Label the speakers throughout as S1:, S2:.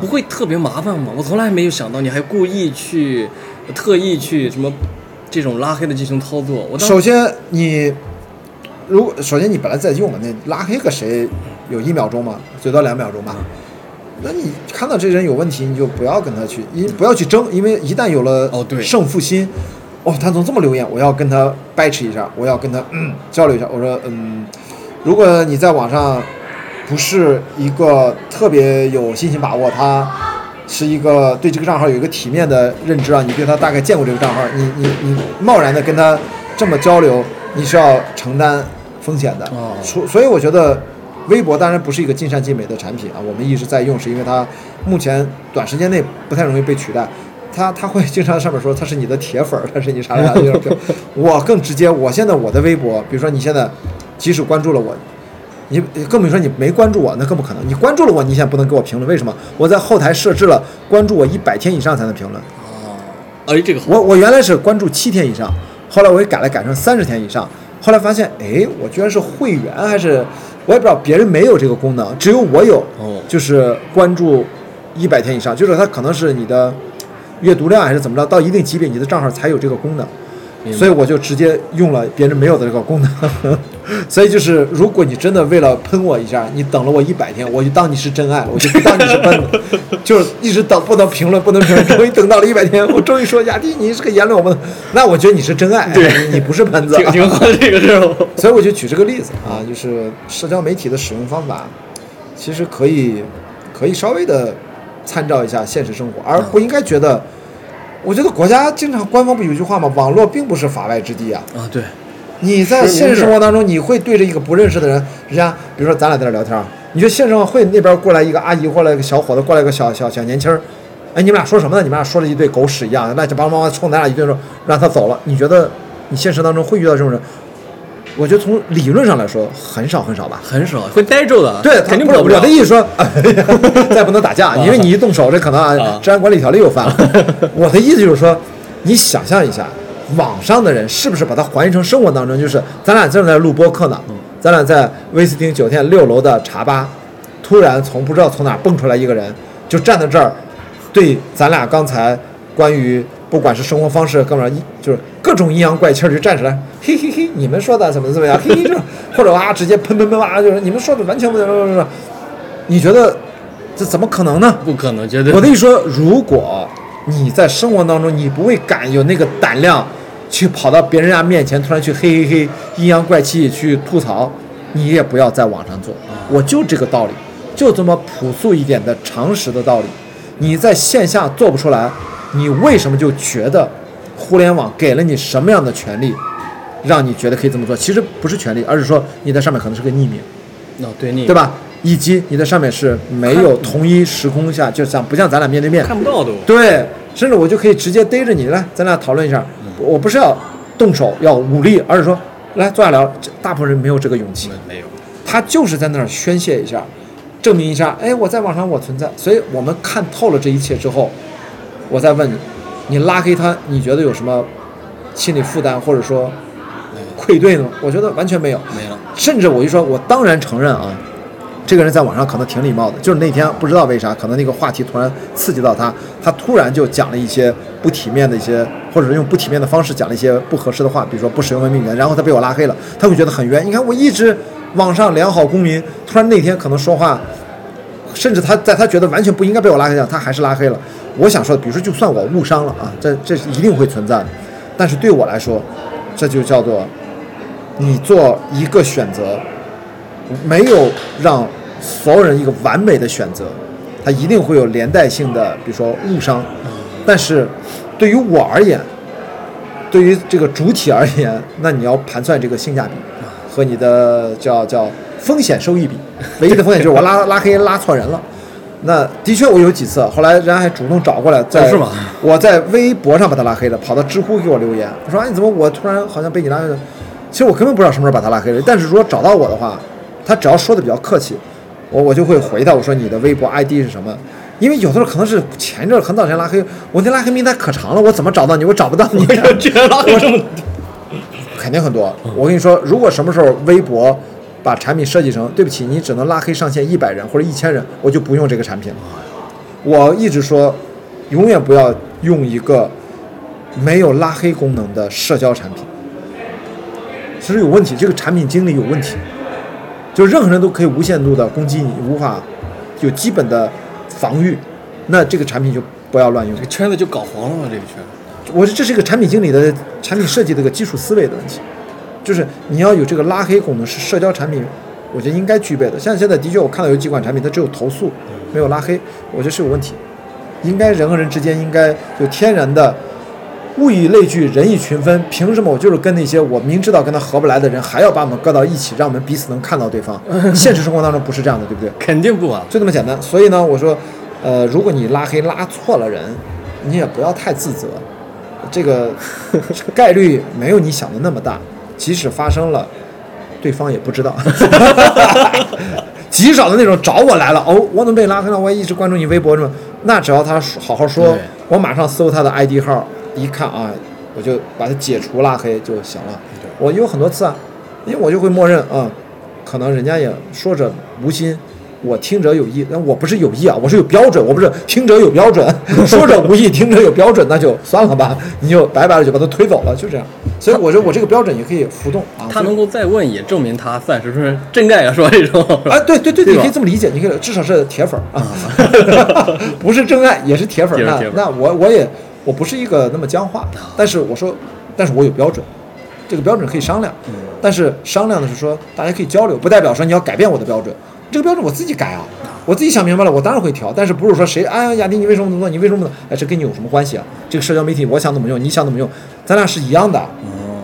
S1: 不会特别麻烦吗？我从来没有想到你还故意去特意去什么这种拉黑的进行操作。我
S2: 首先你如果首先你本来在用嘛，那拉黑个谁有一秒钟吗？最多两秒钟吧。那你看到这人有问题，你就不要跟他去，一不要去争，因为一旦有了
S1: 哦对
S2: 胜负心，哦，他怎么这么留言？我要跟他掰扯一下，我要跟他嗯交流一下。我说嗯，如果你在网上不是一个特别有信心把握，他是一个对这个账号有一个体面的认知啊，你对他大概见过这个账号，你你你贸然的跟他这么交流，你是要承担风险的。
S1: 哦
S2: 所所以我觉得。微博当然不是一个尽善尽美的产品啊，我们一直在用，是因为它目前短时间内不太容易被取代。它它会经常上面说它是你的铁粉儿，它是你啥啥啥。我更直接，我现在我的微博，比如说你现在即使关注了我，你更别说你没关注我，那更不可能。你关注了我，你现在不能给我评论，为什么？我在后台设置了关注我一百天以上才能评论。
S1: 哦，哎，这个好
S2: 我我原来是关注七天以上，后来我也改了改成三十天以上，后来发现，哎，我居然是会员还是我也不知道，别人没有这个功能，只有我有。
S1: 哦
S2: 就是关注一百天以上，就是它可能是你的阅读量还是怎么着，到一定级别你的账号才有这个功能。所以我就直接用了别人没有的这个功能，所以就是如果你真的为了喷我一下，你等了我一百天，我就当你是真爱了，我就不当你是喷子，就是一直等不能评论，不能评论，终于等到了一百天，我终于说雅迪你这个言论我们，那我觉得你是真爱，
S1: 对。
S2: 你你不是喷子，
S1: 挺挺好，这个事儿？
S2: 所以我就举这个例子啊，就是社交媒体的使用方法，其实可以可以稍微的参照一下现实生活，而不应该觉得。我觉得国家经常官方不有句话吗？网络并不是法外之地啊。
S1: 啊，对，
S2: 你在现实生活当中，你会对着一个不认识的人，人家比如说咱俩在这聊天，你觉得现实生活会那边过来一个阿姨，过来一个小伙子，过来一个小小小年轻儿，哎，你们俩说什么呢？你们俩说了一堆狗屎一样，乱七八糟冲咱俩一顿说让他走了。你觉得你现实当中会遇到这种人？我觉得从理论上来说，很少很少吧。
S1: 很少会呆住的，
S2: 对，
S1: 肯定不了
S2: 我的意思说，再不能打架，因为你一动手，这可能啊
S1: 啊，
S2: 治安管理条例又犯了。我的意思就是说，你想象一下，网上的人是不是把它还原成生活当中？就是咱俩正在录播客呢，咱俩在威斯汀酒店六楼的茶吧，突然从不知道从哪蹦出来一个人，就站在这儿，对咱俩刚才关于不管是生活方式，各种就是各种阴阳怪气儿就站起来，你们说的怎么怎么样，嘿嘿这，或者啊直接喷喷喷哇，就是你们说的完全不对，你觉得这怎么可能呢？
S1: 不可能，绝对
S2: 我的意思说，如果你在生活当中，你不会敢有那个胆量去跑到别人家面前，突然去嘿嘿嘿阴阳怪气去吐槽，你也不要在网上做。我就这个道理，就这么朴素一点的常识的道理，你在线下做不出来，你为什么就觉得互联网给了你什么样的权利，让你觉得可以这么做？其实不是权利，而是说你在上面可能是个匿名。
S1: 哦，对你
S2: 对吧？以及你在上面是没有同一时空下，就像不像咱俩面对面，
S1: 看不到都，
S2: 对，甚至我就可以直接逮着你来，咱俩讨论一下。我不是要动手要武力，而是说来坐下聊。大部分人没有这个勇气，
S1: 没有，
S2: 他就是在那儿宣泄一下，证明一下，哎，我在网上我存在。所以我们看透了这一切之后，我再问你，你拉黑他，你觉得有什么心理负担，或者说愧对呢？我觉得完全没有。
S1: 没有，
S2: 甚至我就说，我当然承认啊，这个人在网上可能挺礼貌的，就是那天不知道为啥，可能那个话题突然刺激到他，他突然就讲了一些不体面的一些，或者是用不体面的方式讲了一些不合适的话，比如说不使用文明语言，然后他被我拉黑了，他会觉得很冤。你看我一直网上良好公民，突然那天可能说话，甚至他在他觉得完全不应该被我拉黑上，他还是拉黑了。我想说，比如说就算我误伤了啊，这这是一定会存在的，但是对我来说，这就叫做你做一个选择，没有让所有人一个完美的选择，它一定会有连带性的，比如说误伤。但是对于我而言，对于这个主体而言，那你要盘算这个性价比和你的叫叫风险收益比。唯一的风险就是我拉 拉黑拉错人了。那的确我有几次，后来人家还主动找过来，在、
S1: 哦是吗
S2: 我在微博上把他拉黑了，跑到知乎给我留言，我说哎你怎么我突然好像被你拉黑了？其实我根本不知道什么时候把他拉黑了，但是如果找到我的话，他只要说的比较客气，我我就会回他，我说你的微博 ID 是什么？因为有的时候可能是前一阵很早前拉黑，我那拉黑名单可长了，我怎么找到你？我找不到你。
S1: 居然拉黑这么
S2: 肯定很多。我跟你说，如果什么时候微博把产品设计成，对不起，你只能拉黑上线一百人或者一千人，我就不用这个产品了。我一直说，永远不要用一个没有拉黑功能的社交产品，其实有问题，这个产品经理有问题，就任何人都可以无限度的攻击你，无法有基本的防御，那这个产品就不要乱用
S1: 这。个圈子就搞黄了吗？这个圈子，
S2: 我这是一个产品经理的产品设计的一个基础思维的问题，就是你要有这个拉黑功能，是社交产品，我觉得应该具备的。像现在的确我看到有几款产品，它只有投诉，没有拉黑，我觉得是有问题。应该人和人之间应该有天然的物以类聚，人以群分。凭什么我就是跟那些我明知道跟他合不来的人，还要把我们搁到一起，让我们彼此能看到对方？现实生活当中不是这样的，对不对？
S1: 肯定不啊。
S2: 就这么简单。所以呢，我说，呃，如果你拉黑拉错了人，你也不要太自责，这个 概率没有你想的那么大。即使发生了，对方也不知道。极少的那种找我来了，哦，我怎么被拉黑了？我也一直关注你微博什么？那只要他好好说，我马上搜他的 ID 号，一看啊，我就把它解除拉黑就行了。我有很多次啊，因为我就会默认啊，可能人家也说者无心，我听者有意，但我不是有意啊，我是有标准，我不是听者有标准，说者无意，听者有标准，那就算了吧，你就白白的就把他推走了，就这样。所以我说我这个标准也可以浮动啊。
S1: 他能够再问，也证明他算是不是真爱啊？说这种，
S2: 哎，对对对，
S1: 对
S2: 你可以这么理解，你可以至少是铁粉儿啊，不是真爱也是铁粉儿。那那我我也我不是一个那么僵化，但是我说，但是我有标准，这个标准可以商量，但是商量的是说大家可以交流，不代表说你要改变我的标准，这个标准我自己改啊，我自己想明白了，我当然会调，但是不是说谁哎呀雅迪你为什么怎么做，你为什么哎这跟你有什么关系啊？这个社交媒体我想怎么用，你想怎么用，咱俩是一样的，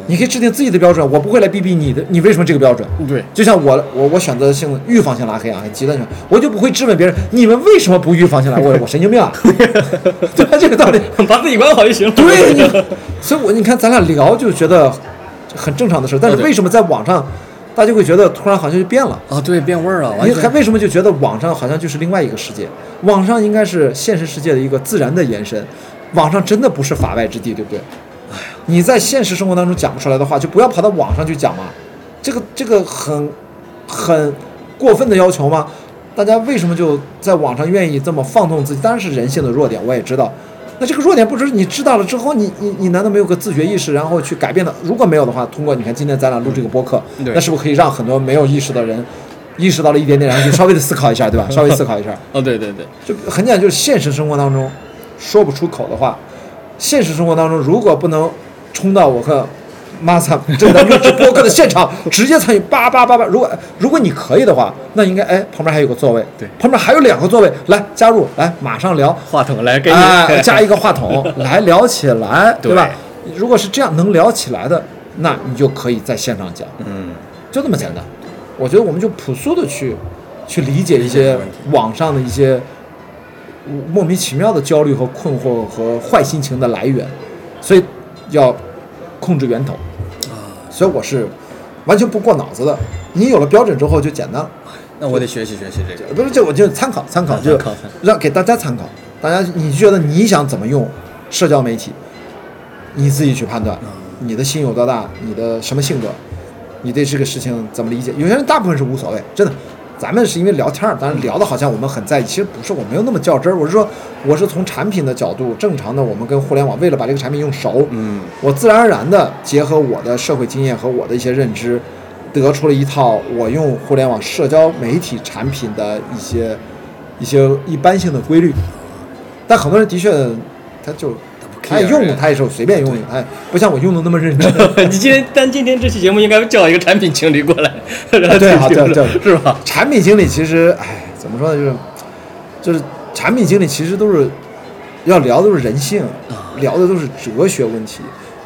S2: 你可以制定自己的标准，我不会来逼逼你的，你为什么这个标准？
S1: 对，
S2: 就像我我我选择性预防性拉黑啊，极端性，我就不会质问别人，你们为什么不预防性拉黑？我我神经病啊，对吧？这个道理，
S1: 把自己管好就行了。
S2: 对你，所以我你看咱俩聊就觉得很正常的事，但是为什么在网上，大家会觉得突然好像就变了？
S1: 啊，对，变味儿了，完
S2: 你还。为什么就觉得网上好像就是另外一个世界？网上应该是现实世界的一个自然的延伸，网上真的不是法外之地，对不对？你在现实生活当中讲不出来的话，就不要跑到网上去讲嘛。这个这个很很过分的要求吗？大家为什么就在网上愿意这么放纵自己？当然是人性的弱点，我也知道。那这个弱点不是你知道了之后，你你你难道没有个自觉意识，然后去改变的？如果没有的话，通过你看今天咱俩录这个播客，那是不是可以让很多没有意识的人意识到了一点点，然后就稍微的思考一下，对吧？稍微思考一下，
S1: 哦，对对对，
S2: 就很简单，就是现实生活当中说不出口的话，现实生活当中如果不能冲到我和马萨 正在录制播客的现场，直接参与叭叭叭叭，如果如果你可以的话，那应该哎旁边还有个座位，
S1: 对。
S2: 旁边还有两个座位，来加入，来马上聊，
S1: 话筒来给你、
S2: 哎，加一个话筒来聊起来，对。吧？如果是这样能聊起来的，那你就可以在线上讲，
S1: 嗯，
S2: 就这么简单。我觉得我们就朴素的去去理解一些网上的一些莫名其妙的焦虑和困惑和坏心情的来源，所以要控制源头啊。所以我是完全不过脑子的。你有了标准之后就简单了。
S1: 那我得学习学习这个。
S2: 不是，这我就参考参考，就让给大家参考。大家你觉得你想怎么用社交媒体，你自己去判断，你的心有多大，你的什么性格，你对这个事情怎么理解？有些人大部分是无所谓，真的。咱们是因为聊天儿，当然聊的好像我们很在意，其实不是，我没有那么较真儿。我是说，我是从产品的角度，正常的我们跟互联网为了把这个产品用熟，
S1: 嗯，
S2: 我自然而然的结合我的社会经验和我的一些认知，得出了一套我用互联网社交媒体产品的一些一些一般性的规律。但很多人的确，他就他也
S1: care
S2: 用，他也是随便用用，他也不像我用的那么认真。
S1: 你今天但今天这期节目应该叫一个产品经理过来，然后
S2: 对啊对对
S1: 是吧？
S2: 产品经理其实，哎，怎么说呢，就是就是产品经理其实都是要聊的都是人性，聊的都是哲学问题，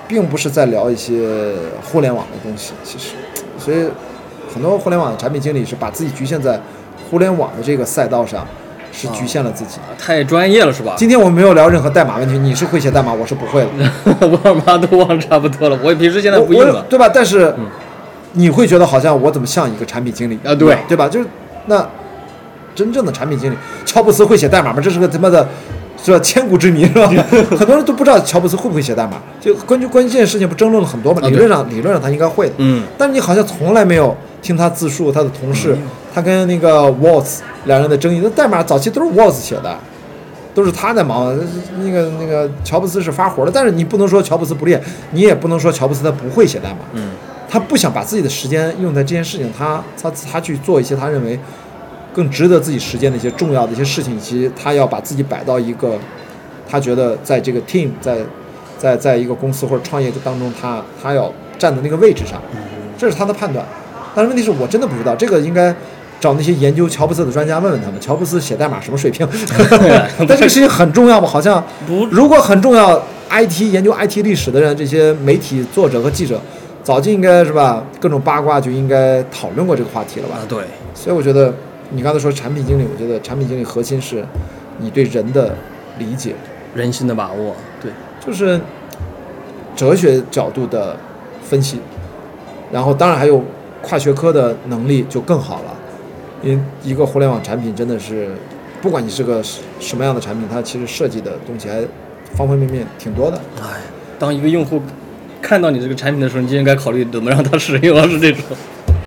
S2: 并不是在聊一些互联网的东西。其实，所以很多互联网的产品经理是把自己局限在互联网的这个赛道上，是局限了自己。
S1: 太专业了是吧？
S2: 今天我们没有聊任何代码问题，你是会写代码，我是不会的。
S1: 沃尔玛都忘差不多了，我平时现在不
S2: 我
S1: 用了。
S2: 对吧？但是你会觉得好像我怎么像一个产品经理
S1: 啊对
S2: 对吧？就是那真正的产品经理，乔布斯会写代码吗？这是个他妈的，是吧？千古之谜是吧？很多人都不知道乔布斯会不会写代码，就关于关键事情不争论了很多嘛？
S1: 啊
S2: 理论上理论上他应该会的，
S1: 嗯，
S2: 但是你好像从来没有听他自述他的同事，他跟那个 Waltz 两人的争议，那代码早期都是 Waltz 写的，都是他在忙。那个那个乔布斯是发火的，但是你不能说乔布斯不练，你也不能说乔布斯他不会写代码。
S1: 嗯，
S2: 他不想把自己的时间用在这件事情，他他他去做一些他认为更值得自己时间的一些重要的一些事情，以及他要把自己摆到一个他觉得在这个 team 在在在一个公司或者创业当中，他他要站的那个位置上，这是他的判断。但是问题是我真的不知道，这个应该找那些研究乔布斯的专家问问他们，乔布斯写代码什么水平？但这个事情很重要吗？好像
S1: 不
S2: 如果很重要，IT 研究 IT 历史的人，这些媒体作者和记者，早就应该是吧，各种八卦就应该讨论过这个话题了吧
S1: 啊？对，
S2: 所以我觉得你刚才说产品经理，我觉得产品经理核心是你对人的理解，
S1: 人性的把握，对，
S2: 就是哲学角度的分析，然后当然还有跨学科的能力就更好了。因为一个互联网产品真的是，不管你是个什么样的产品，它其实设计的东西还方方面面挺多的。
S1: 哎，当一个用户看到你这个产品的时候，你就应该考虑怎么让他使用，是这种。